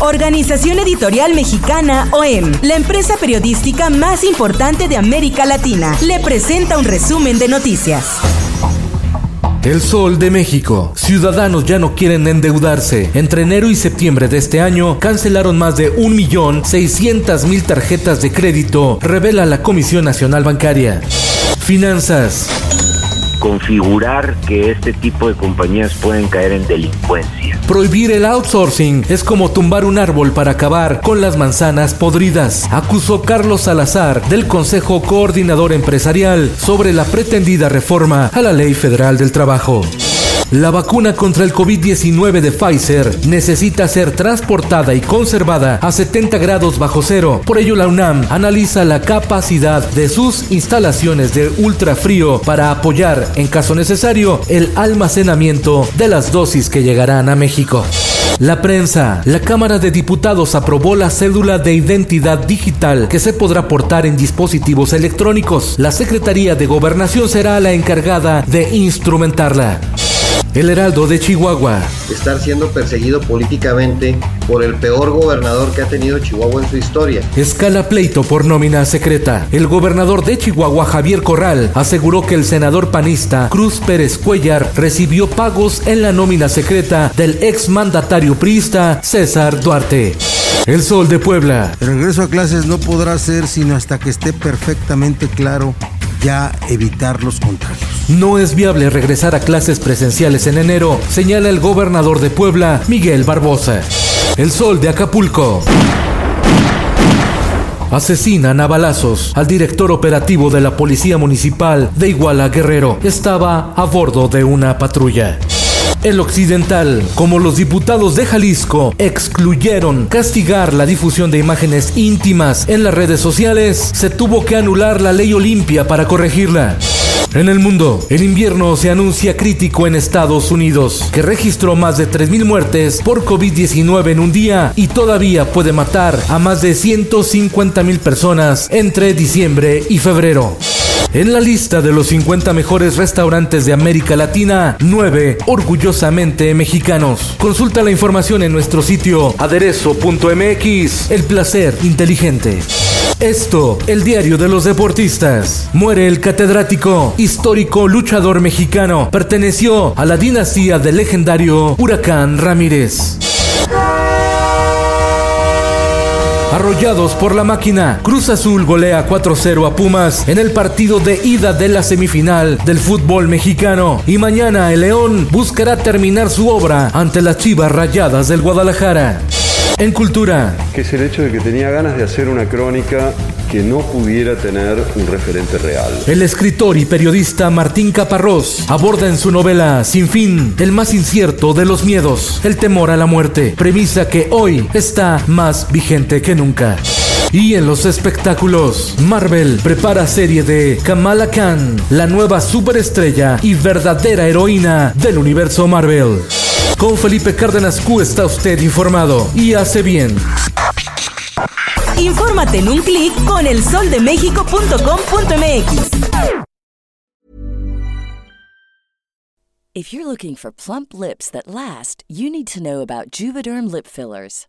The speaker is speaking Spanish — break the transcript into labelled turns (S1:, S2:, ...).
S1: Organización Editorial Mexicana OEM, la empresa periodística más importante de América Latina, le presenta un resumen de noticias.
S2: El Sol de México. Ciudadanos ya no quieren endeudarse. Entre enero y septiembre de este año cancelaron más de 1.600.000 tarjetas de crédito, revela la Comisión Nacional Bancaria. Finanzas
S3: configurar que este tipo de compañías pueden caer en delincuencia.
S2: Prohibir el outsourcing es como tumbar un árbol para acabar con las manzanas podridas, acusó Carlos Salazar del Consejo Coordinador Empresarial sobre la pretendida reforma a la Ley Federal del Trabajo. La vacuna contra el COVID-19 de Pfizer necesita ser transportada y conservada a 70 grados bajo cero. Por ello, la UNAM analiza la capacidad de sus instalaciones de ultrafrío para apoyar, en caso necesario, el almacenamiento de las dosis que llegarán a México. La prensa. La Cámara de Diputados aprobó la cédula de identidad digital que se podrá portar en dispositivos electrónicos. La Secretaría de Gobernación será la encargada de instrumentarla. El Heraldo de Chihuahua.
S4: Estar siendo perseguido políticamente por el peor gobernador que ha tenido Chihuahua en su historia.
S2: Escala pleito por nómina secreta. El gobernador de Chihuahua, Javier Corral, aseguró que el senador panista Cruz Pérez Cuellar recibió pagos en la nómina secreta del exmandatario priista César Duarte. El Sol de Puebla.
S5: El regreso a clases no podrá ser sino hasta que esté perfectamente claro ya evitar los contagios.
S2: No es viable regresar a clases presenciales en enero, señala el gobernador de Puebla, Miguel Barbosa. El sol de Acapulco. Asesinan a balazos al director operativo de la Policía Municipal de Iguala Guerrero. Estaba a bordo de una patrulla. El Occidental, como los diputados de Jalisco excluyeron castigar la difusión de imágenes íntimas en las redes sociales, se tuvo que anular la ley Olimpia para corregirla. En el mundo, el invierno se anuncia crítico en Estados Unidos, que registró más de 3.000 muertes por COVID-19 en un día y todavía puede matar a más de 150.000 personas entre diciembre y febrero. En la lista de los 50 mejores restaurantes de América Latina, 9 orgullosamente mexicanos. Consulta la información en nuestro sitio aderezo.mx. El placer inteligente. Esto, el diario de los deportistas. Muere el catedrático, histórico luchador mexicano. Perteneció a la dinastía del legendario Huracán Ramírez. Arrollados por la máquina, Cruz Azul golea 4-0 a Pumas en el partido de ida de la semifinal del fútbol mexicano. Y mañana el León buscará terminar su obra ante las Chivas Rayadas del Guadalajara. En cultura.
S6: Que es el hecho de que tenía ganas de hacer una crónica que no pudiera tener un referente real.
S2: El escritor y periodista Martín Caparrós aborda en su novela Sin fin el más incierto de los miedos, el temor a la muerte, premisa que hoy está más vigente que nunca. Y en los espectáculos, Marvel prepara serie de Kamala Khan, la nueva superestrella y verdadera heroína del universo Marvel. Con Felipe Cárdenas Q está usted informado y hace bien.
S1: Infórmate en un clic con elsoldemexico.com.mx.
S7: If you're looking for plump lips that last, you need to know about Juvederm lip fillers.